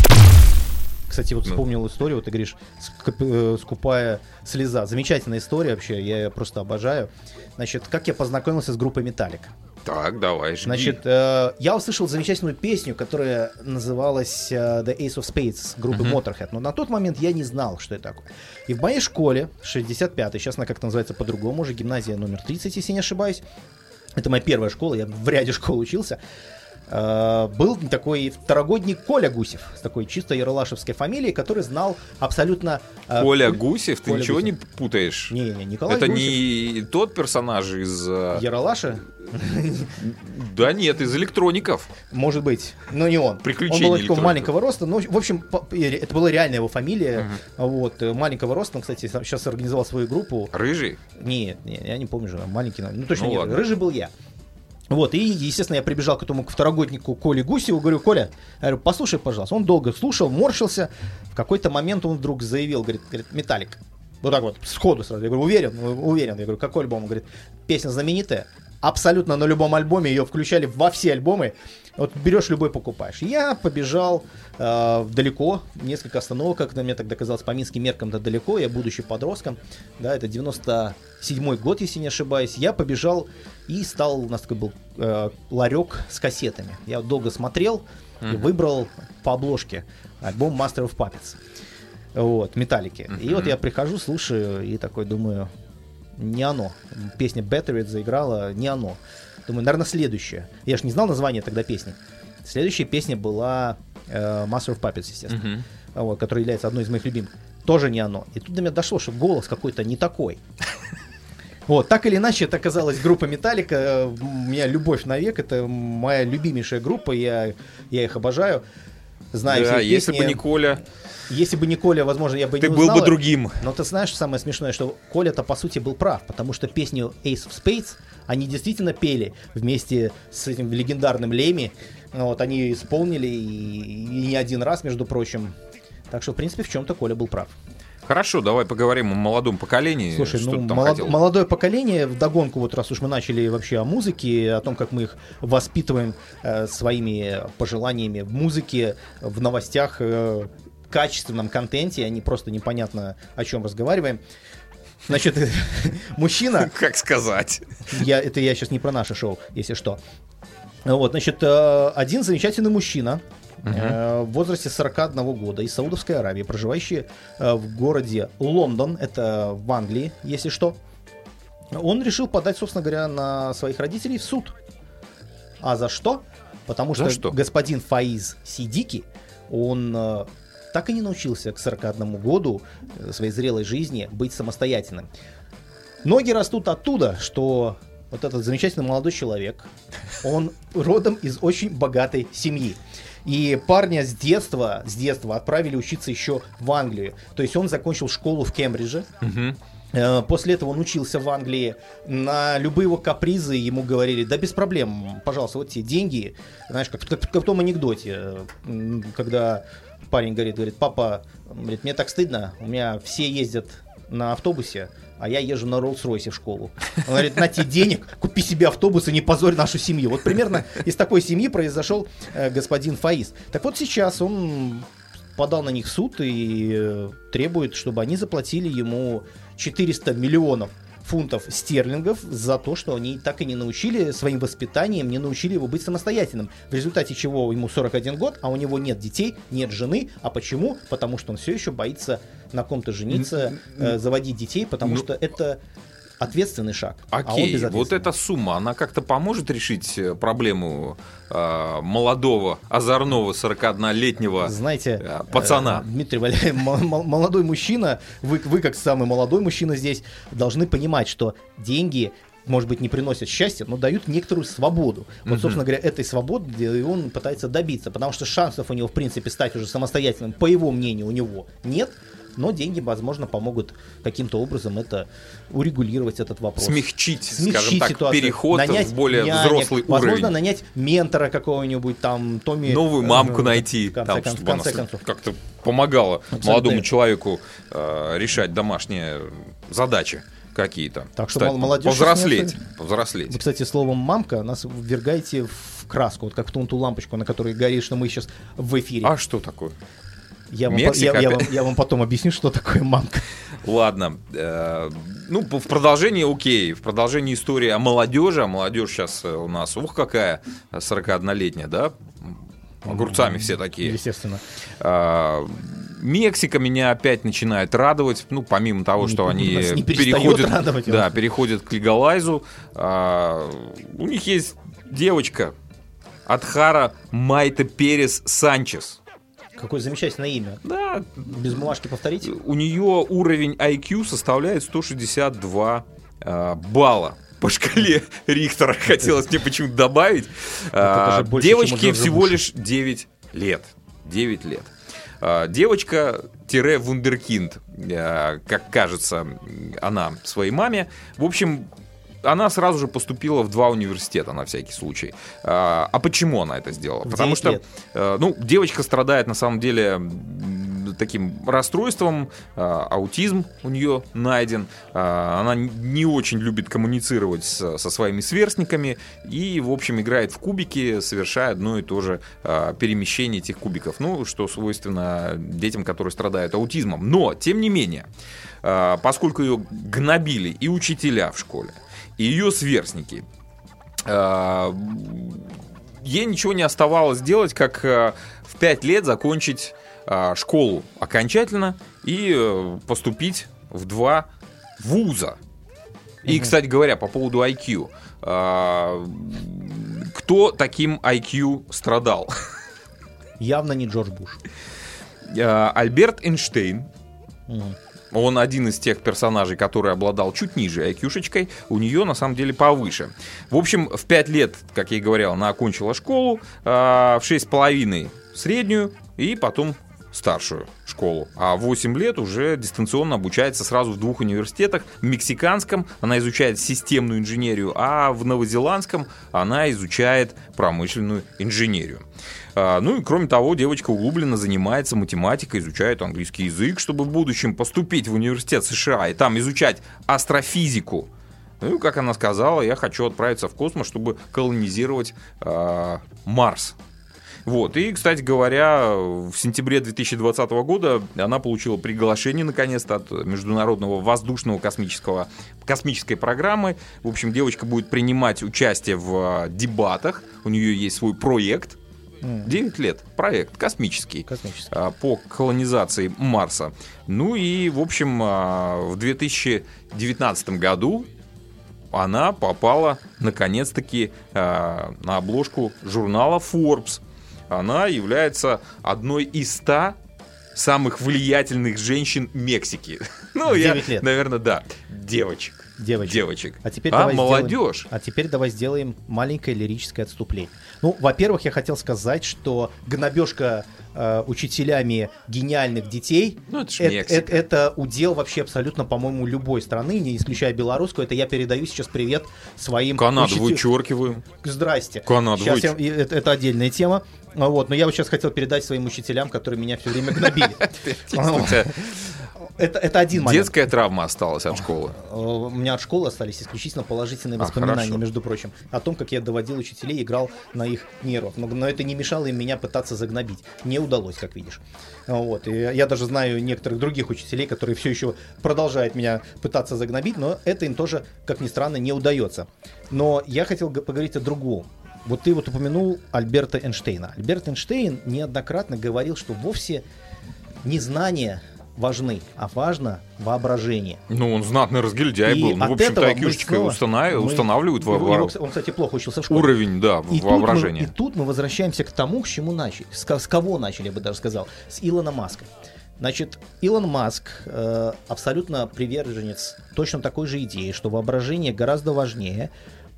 Кстати, вот
Ну.
вспомнил историю, вот ты говоришь, «Ск- э, скупая слеза. Замечательная история вообще, я ее просто обожаю. Значит, как я познакомился с группой Металлик?
Так, давай, жги.
Значит, э, я услышал замечательную песню, которая называлась э, The Ace of Spades группы
Мгм.
Motorhead, но на тот момент я не знал, что это такое. И в моей школе, 65-й, сейчас она как-то называется по-другому, уже гимназия номер 30, если не ошибаюсь, это моя первая школа, я в ряде школ учился, был такой второгодник Коля Гусев с такой чисто яролашевской фамилией, который знал абсолютно... э,
Коля
куль-
Гусев, ты
Коля
ничего
Гусев.
не путаешь?
Не-не, Николай
Это
Гусев.
не тот персонаж из... э,
Яролаша?
Да нет, из электроников.
Может быть, но не он.
Приключения
Он был такого маленького роста, но, в общем, это была реальная его фамилия. Вот, э, маленького роста, он, кстати, сейчас организовал свою группу.
Рыжий?
Нет, нет, я не помню же, маленький, ну точно
Ну
не
ладно.
рыжий был я. Вот, и, естественно, я прибежал к этому к второгоднику Коле Гусеву, говорю, Коля, говорю, послушай, пожалуйста. Он долго слушал, морщился. В какой-то момент он вдруг заявил, говорит, говорит Металлик. Вот так вот, сходу сразу. Я говорю, уверен, уверен. Я говорю, какой альбом? Он говорит, песня знаменитая. Абсолютно на любом альбоме ее включали во все альбомы. Вот берешь любой, покупаешь. Я побежал э, далеко, несколько остановок, как мне тогда казалось, по минским меркам это далеко, я будучи подростком, да, это 97 год, если не ошибаюсь, я побежал и стал, у нас такой был э, ларек с кассетами. Я долго смотрел и выбрал по обложке альбом Master of Puppets. Вот, металлики. И вот я прихожу, слушаю и такой думаю, не оно. Песня Battery заиграла, не оно. Думаю, наверное, следующая. Я же не знал название тогда песни. Следующая песня была э, Master of Puppets, естественно, вот, которая является одной из моих любимых. Тоже не оно. И тут до меня дошло, что голос какой-то не такой. Вот, так или иначе, это оказалась группа Металлика. У меня любовь навек. Это моя любимейшая группа. Я, я их обожаю. Знаю
Да,
все
если
песни.
бы не Коля,
Если бы не Коля, возможно, я бы
ты
не
был
узнал.
бы другим.
Но ты знаешь, самое смешное, что Коля-то по сути был прав, потому что песню Ace of Spades они действительно пели вместе с этим легендарным Леми. Вот, они исполнили и, и не один раз, между прочим. Так что, в принципе, в чем-то Коля был прав.
Хорошо, давай поговорим о молодом поколении.
Слушай,
Что
ну,
там
молод-
хотел?
молодое поколение, вдогонку, вот раз уж мы начали вообще о музыке, о том, как мы их воспитываем э, своими пожеланиями в музыке, в новостях, э, качественном контенте, а не просто непонятно о чем разговариваем. Значит, мужчина,
Как сказать?
я, это я сейчас не про наше шоу, если что. Вот, значит, э, один замечательный мужчина э, в возрасте 41 года из Саудовской Аравии, проживающий э, в городе Лондон, это в Англии, если что, он решил подать, собственно говоря, на своих родителей в суд. А за что? Потому
За
что,
что?
господин Фаиз Сидики, он э, так и не научился к 41 году э, своей зрелой жизни быть самостоятельным. Ноги растут оттуда, что вот этот замечательный молодой человек, он родом из очень богатой семьи. И парня с детства, с детства отправили учиться еще в Англию. То есть он закончил школу в Кембридже. Э, После этого он учился в Англии. На любые его капризы ему говорили, да без проблем, пожалуйста, вот тебе деньги. Знаешь, как, как- как в том анекдоте, когда парень говорит, говорит, папа, говорит, мне так стыдно, у меня все ездят на автобусе, а я езжу на Роллс-Ройсе в школу. Он говорит, на тебе денег, купи себе автобус и не позорь нашу семью. Вот примерно из такой семьи произошел э, господин Фаиз. Так вот сейчас он подал на них в суд и э, требует, чтобы они заплатили ему 400 миллионов фунтов стерлингов за то, что они так и не научили своим воспитанием, не научили его быть самостоятельным. В результате чего ему 41 год, а у него нет детей, нет жены. А почему? Потому что он все еще боится на ком-то жениться, э, заводить детей, потому
Ну,
что это ответственный шаг. а
Окей, вот
безответственный.
эта сумма, она как-то поможет решить э, проблему э, молодого, озорного 41-летнего
Знаете,
э, пацана?
э, Дмитрий мо- молодой мужчина, вы, вы как самый молодой мужчина здесь, должны понимать, что деньги может быть, не приносят счастья, но дают некоторую свободу. Вот, собственно говоря, этой свободы он пытается добиться, потому что шансов у него, в принципе, стать уже самостоятельным, по его мнению, у него нет, но деньги, возможно, помогут каким-то образом это урегулировать этот вопрос.
Смягчить, скажем
Смягчить
так,
ситуацию,
переход
нанять
в более
нянек,
взрослый
возможно,
уровень.
нанять ментора какого-нибудь там, Томми...
Новую
э,
мамку
э,
найти,
в конце,
там,
кон- в
чтобы она
конце концов.
как-то помогала
Абсолютно
молодому человеку э, решать домашние задачи какие-то.
Так что
Кстати,
мол- молодежь
повзрослеть,
Вы,
повзрослеть.
кстати, словом «мамка» нас ввергаете в краску, вот как в ту, ту лампочку, на которой горит, что мы сейчас в эфире.
А что такое?
Я, вам,
Мексика
я, я вам, я вам потом объясню, что такое «мамка».
Ладно. э, ну, в продолжении, окей, в продолжении истории о молодежи, а молодежь сейчас у нас, ух, какая, 41-летняя, да? Огурцами все такие.
Естественно.
А, Мексика меня опять начинает радовать, ну, помимо того,
Не-
что они
не
переходят,
радовать,
да, переходят к легалайзу. А, у них есть девочка, Адхара Майта Перес Санчес.
Какое замечательное имя.
Да,
Без бумажки повторите.
у нее уровень IQ составляет 162 э, балла. По шкале Рихтера хотелось мне почему-то добавить. А,
больше,
Девочке всего лишь 9 лет. 9 лет. А, Девочка-вундеркинд, э, как кажется, она своей маме. В общем, она сразу же поступила в два университета на всякий случай. А а почему она это сделала? Потому
9
что, э, ну, девочка страдает на самом деле таким расстройством, а, аутизм у нее найден, а, она не очень любит коммуницировать со своими сверстниками и, в общем, играет в кубики, совершая одно и то же перемещение этих кубиков, ну, что свойственно детям, которые страдают аутизмом. Но, тем не менее, поскольку ее гнобили и учителя в школе, и ее сверстники, а, ей ничего не оставалось делать, как э, в 5 лет закончить э, школу окончательно и э, поступить в два вуза. И, кстати говоря, по поводу IQ. э, Кто таким IQ страдал?
Явно не Джордж Буш.
Альберт Эйнштейн,
Мгм.
Он один из тех персонажей, который обладал чуть ниже IQ-шечкой, у нее на самом деле повыше. В общем, в 5 лет, как я и говорил, она окончила школу, а, в 6,5 среднюю и потом старшую школу. А в 8 лет уже дистанционно обучается сразу в двух университетах. В мексиканском она изучает системную инженерию, а в новозеландском она изучает промышленную инженерию. А, Ну и кроме того, девочка углубленно занимается математикой, изучает английский язык, чтобы в будущем поступить в университет США и там изучать астрофизику. Ну и, как она сказала, я хочу отправиться в космос, чтобы колонизировать а, Марс. Вот. И, кстати говоря, в сентябре 2020 года она получила приглашение, наконец-то, от Международного воздушного космического космической программы. В общем, девочка будет принимать участие в а, дебатах. У нее есть свой проект. 9 лет. Проект космический
Космический.
а, по колонизации Марса. Ну и, в общем, а, в 2019 году она попала, наконец-таки, на обложку журнала Forbes. Она является одной из ста самых влиятельных женщин Мексики. Ну, я,
9 лет.
наверное, да. Девочек.
Девочек.
Девочек.
А теперь
а
давай
молодежь.
Сделаем, а теперь давай сделаем маленькое лирическое отступление. Ну, во-первых, я хотел сказать, что гнобежка э, учителями гениальных детей
Ну, это ж
эт-
Мексика.
эт- это удел вообще абсолютно, по-моему, любой страны, не исключая белорусскую. Это я передаю сейчас привет своим
Канаду
учителям.
вычеркиваем.
Здрасте.
Канаду
Сейчас я-
выч-
и это, это отдельная тема. А Вот, но я вот сейчас хотел передать своим учителям, которые меня все время гнобили. Это, это один момент.
Детская травма осталась от школы.
Э, У меня от школы остались исключительно положительные
А,
воспоминания,
хорошо.
между прочим, о том, как я доводил учителей, играл на их нервах. Но, но это не мешало им меня пытаться загнобить. Не удалось, как видишь. Вот. И я даже знаю некоторых других учителей, которые все еще продолжают меня пытаться загнобить, но это им тоже, как ни странно, не удается. Но я хотел поговорить о другом. Вот ты вот упомянул Альберта Эйнштейна. Альберт Эйнштейн неоднократно говорил, что вовсе не знания важны, а важно воображение.
Ну, он знатный разгильдяй
И
был. Ну, в общем-то, устана-
мы-
устанавливают
его- его, Он, кстати, плохо учился в школе.
уровень, да,
И тут, мы,
воображения.
и тут мы возвращаемся к тому, к чему начали. С, с кого начали, я бы даже сказал. С Илона Маска. Значит, Илон Маск э, абсолютно приверженец точно такой же идеи, что воображение гораздо важнее.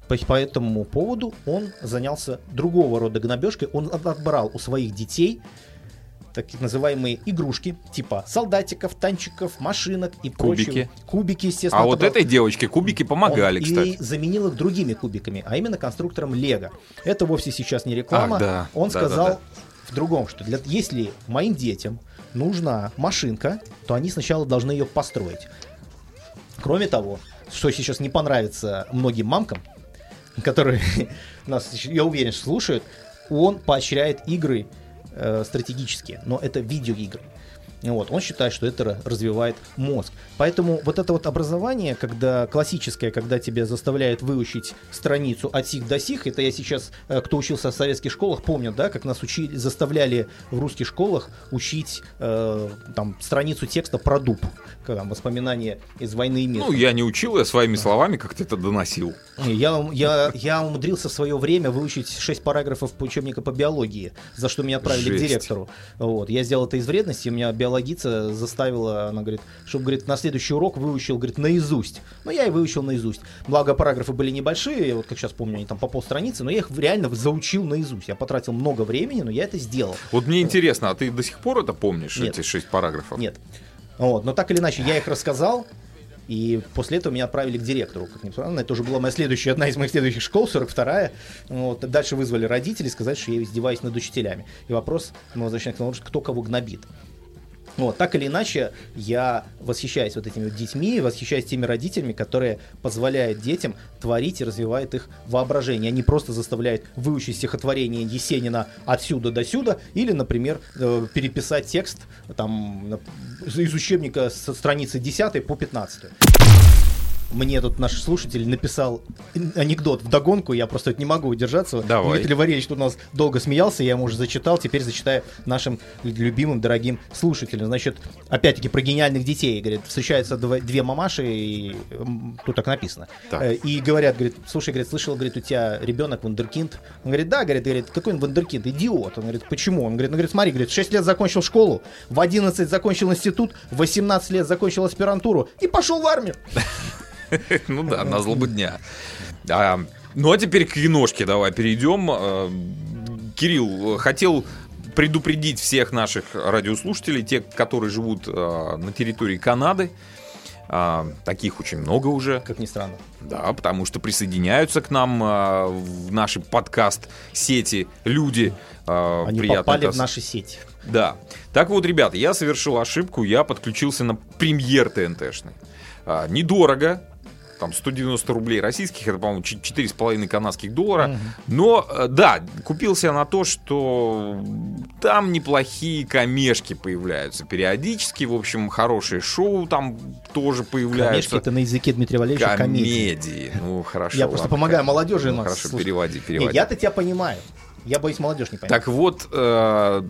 По, по этому поводу он занялся другого рода гнобежкой. Он от- отбрал у своих детей так называемые игрушки, типа солдатиков, танчиков, машинок и
Кубики.
прочего. Кубики, естественно.
А вот
отобрал.
этой девочке кубики помогали,
Он
кстати.
И заменил их другими кубиками, а именно конструктором Лего. Это вовсе сейчас не реклама.
Ах, да.
Он
Да,
сказал
да, да.
в другом, что для, если моим детям нужна машинка, то они сначала должны ее построить. Кроме того, что сейчас не понравится многим мамкам, которые нас, я уверен, слушают, он поощряет игры э, стратегические, но это видеоигры. Вот, он считает, что это развивает мозг. Поэтому вот это вот образование, когда классическое, когда тебя заставляют выучить страницу от сих до сих, это я сейчас, э, кто учился в советских школах, помнят, да, как нас учили, заставляли в русских школах учить э, там страницу текста про дуб, там, воспоминания из войны и мира.
Ну, я не учил, я своими словами как-то это доносил.
Я, я, я умудрился в свое время выучить 6 параграфов учебника по биологии, за что меня отправили
Жесть.
к директору. Вот. Я сделал это из вредности, у меня биологица заставила, она говорит, чтобы, говорит, на следующий урок выучил, говорит, наизусть. Ну, я и выучил наизусть. Благо, параграфы были небольшие, я вот как сейчас помню, они там по полстраницы, но я их реально заучил наизусть. Я потратил много времени, но я это сделал.
Вот мне интересно, а ты до сих пор это помнишь,
Нет.
эти шесть параграфов?
Нет. Вот. Но так или иначе, я их рассказал, и после этого меня отправили к директору. Как ни странно, это уже была моя следующая, одна из моих следующих школ, 42-я. Вот. Дальше вызвали родителей, сказать, что я издеваюсь над учителями. И вопрос, мы возвращаемся к тому, кто кого гнобит. Вот, так или иначе, я восхищаюсь вот этими детьми, восхищаюсь теми родителями, которые позволяют детям творить и развивают их воображение. Они просто заставляют выучить стихотворение Есенина отсюда до сюда, или, например, э, переписать текст там, из учебника со страницы 10 по 15. Мне тут наш слушатель написал анекдот в догонку, я просто не могу удержаться.
Давай.
Дмитрий Валерьевич тут у нас долго смеялся, я ему уже зачитал, теперь зачитаю нашим любимым, дорогим слушателям. Значит, опять-таки про гениальных детей. Говорит, встречаются две мамаши, и тут так написано.
Так.
Э, И говорят, говорит, слушай, говорит, слышал, говорит, у тебя ребенок вундеркинд. Он говорит, да, говорит, говорит, какой он вундеркинд? Идиот. Он говорит, почему? Он говорит, ну, говорит, смотри, говорит, 6 лет закончил школу, в 11 закончил институт, в 18 лет закончил аспирантуру и пошел в армию.
Ну да, на злобу дня. А, ну а теперь к киношке давай перейдем. А, Кирилл, хотел предупредить всех наших радиослушателей, те, которые живут а, на территории Канады. А, таких очень много уже.
Как ни странно.
Да, потому что присоединяются к нам а, в наши подкаст-сети люди. а,
Они
приятно
попали
это
в наши сети.
да. Так вот, ребята, я совершил ошибку, я подключился на премьер ТНТшный. А, недорого, там 190 рублей российских, это, по-моему, ч- 4,5 канадских доллара. Но, э, да, купился на то, что там неплохие комешки появляются периодически. В общем, хорошие шоу там тоже появляются.
это на языке Дмитрия Валерьевича комедия.
Комедии. Ну, хорошо.
Я просто помогаю молодежи
Ну,
нас
Хорошо,
слушать.
переводи,
Не,
переводи.
я-то тебя понимаю. Я боюсь, молодежь не поймет.
Так вот, э,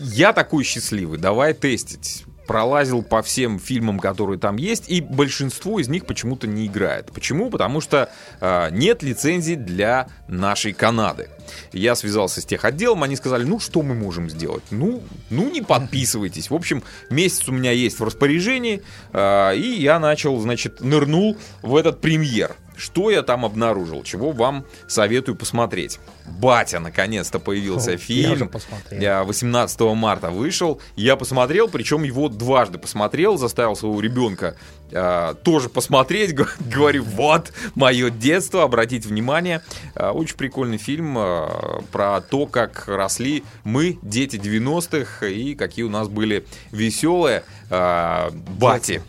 я такой счастливый, давай тестить. Пролазил по всем фильмам, которые там есть, и большинство из них почему-то не играет. Почему? Потому что э, нет лицензий для нашей Канады. Я связался с техотделом, они сказали, ну что мы можем сделать? Ну, ну не подписывайтесь. В общем, месяц у меня есть в распоряжении, э, и я начал, значит, нырнул в этот премьер. Что я там обнаружил? Чего вам советую посмотреть? Батя, наконец-то появился
я
фильм. Я 18 марта вышел. Я посмотрел, причем его дважды посмотрел, заставил своего ребенка э, тоже посмотреть. Говорю, вот мое детство, обратите внимание. Э, очень прикольный фильм э, про то, как росли мы, дети 90-х, и какие у нас были веселые э, бати.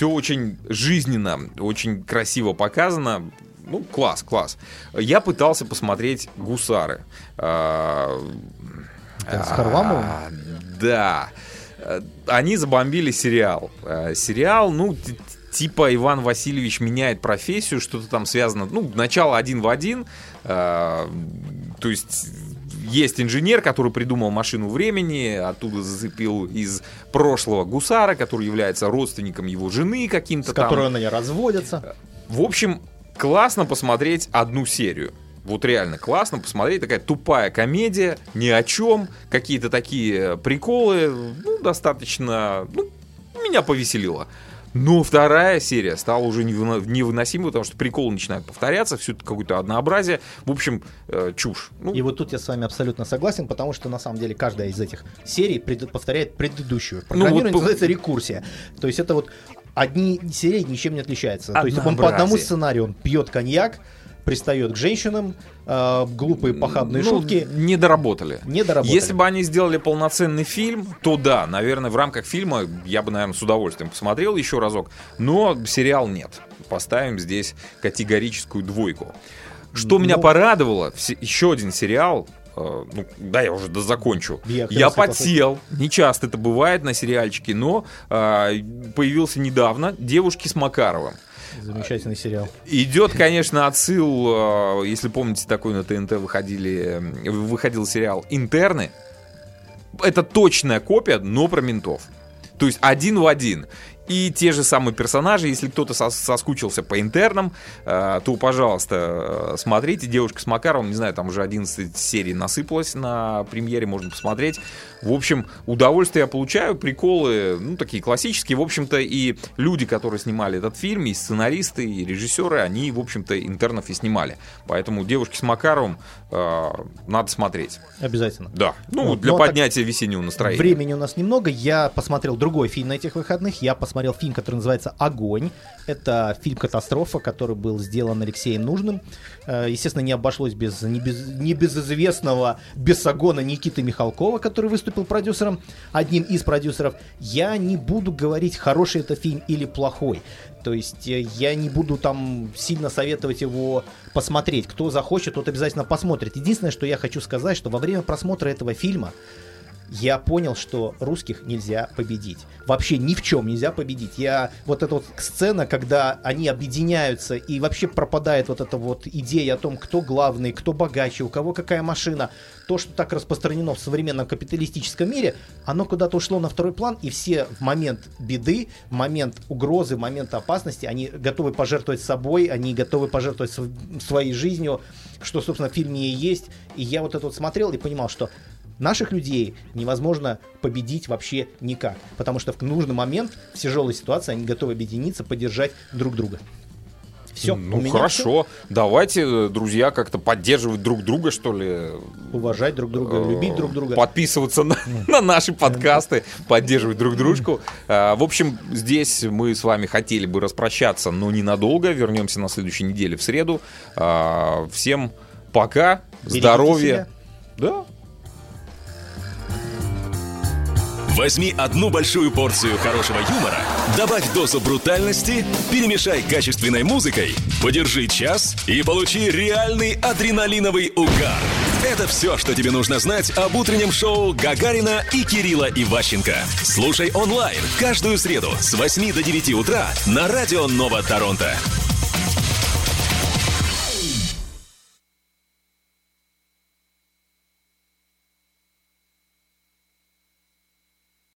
Все очень жизненно, очень красиво показано. Ну, класс, класс. Я пытался посмотреть «Гусары». А,
с Харламовым?
а, Да. Они забомбили сериал. Э, Сериал, ну, типа Иван Васильевич меняет профессию, что-то там связано. Ну, начало один в один. То есть есть инженер, который придумал машину времени, оттуда зацепил из прошлого гусара, который является родственником его жены каким-то
с
там.
которой они разводятся.
В общем, классно посмотреть одну серию. Вот реально классно посмотреть. Такая тупая комедия, ни о чем. Какие-то такие приколы. Ну, достаточно... Ну, меня повеселило. Но вторая серия стала уже невыно- невыносимой, потому что приколы начинают повторяться, все это какое-то однообразие. В общем, э, чушь. Ну,
И вот тут я с вами абсолютно согласен, потому что на самом деле каждая из этих серий пред- повторяет предыдущую. Программирование
Ну, вот
называется рекурсия. То есть это вот одни серии ничем не отличаются. То есть он по одному сценарию он пьет коньяк, пристает к женщинам, э, глупые похабные
ну,
шутки.
не доработали.
Не доработали.
Если бы они сделали полноценный фильм, то да, наверное, в рамках фильма я бы, наверное, с удовольствием посмотрел еще разок. Но сериал нет. Поставим здесь категорическую двойку. Что меня
Ну.
порадовало, все- еще один сериал, э, ну, да, я уже закончу.
Я
Я
и
подсел, не часто это бывает на сериальчике, но э, появился недавно «Девушки с Макаровым».
Замечательный сериал.
Идет, конечно, отсыл, э, если помните, такой на ТНТ выходили, э, выходил сериал «Интерны». Это точная копия, но про ментов. То есть один в один. И те же самые персонажи, если кто-то сос- соскучился по интернам, э, то, пожалуйста, э, смотрите. Девушка с Макаровым, не знаю, там уже 11 серий насыпалось на премьере, можно посмотреть. В общем, удовольствие я получаю, приколы, ну, такие классические. В общем-то, и люди, которые снимали этот фильм, и сценаристы, и режиссеры, они, в общем-то, интернов и снимали. Поэтому девушки с Макаровым э, надо смотреть.
Обязательно.
Да. Ну,
Вот,
для
но так-
поднятия весеннего настроения.
Времени у нас немного. Я посмотрел другой фильм на этих выходных. Я посмотрел фильм, который называется «Огонь». Это фильм-катастрофа, который был сделан Алексеем Нужным. Э, Естественно, не обошлось без небез- небезызвестного бесогона Никиты Михалкова, который выступил продюсером, одним из продюсеров. Я не буду говорить, хороший это фильм или плохой. То есть э, я не буду там сильно советовать его посмотреть. Кто захочет, тот обязательно посмотрит. Единственное, что я хочу сказать, что во время просмотра этого фильма я понял, что русских нельзя победить. Вообще ни в чем нельзя победить. Я вот эта вот сцена, когда они объединяются и вообще пропадает вот эта вот идея о том, кто главный, кто богаче, у кого какая машина. То, что так распространено в современном капиталистическом мире, оно куда-то ушло на второй план, и все в момент беды, в момент угрозы, в момент опасности, они готовы пожертвовать собой, они готовы пожертвовать св- своей жизнью, что, собственно, в фильме и есть. И я вот это вот смотрел и понимал, что Наших людей невозможно победить вообще никак, потому что в нужный момент, в тяжелой ситуации, они готовы объединиться, поддержать друг друга. Все,
Ну хорошо, давайте, э, друзья, как-то поддерживать друг друга, что ли.
Уважать друг друга,
Э,
любить друг друга.
Подписываться на, на наши подкасты, поддерживать друг дружку. А, В общем, здесь мы с вами хотели бы распрощаться, но ненадолго. Вернемся на следующей неделе в среду. А, Всем пока,
Берегите
здоровья.
себя.
Да.
Возьми одну большую порцию хорошего юмора, добавь дозу брутальности, перемешай качественной музыкой, подержи час и получи реальный адреналиновый угар. Это все, что тебе нужно знать об утреннем шоу Гагарина и Кирилла Иващенко. Слушай онлайн каждую среду с 8 до 9 утра на радио Нова Торонто.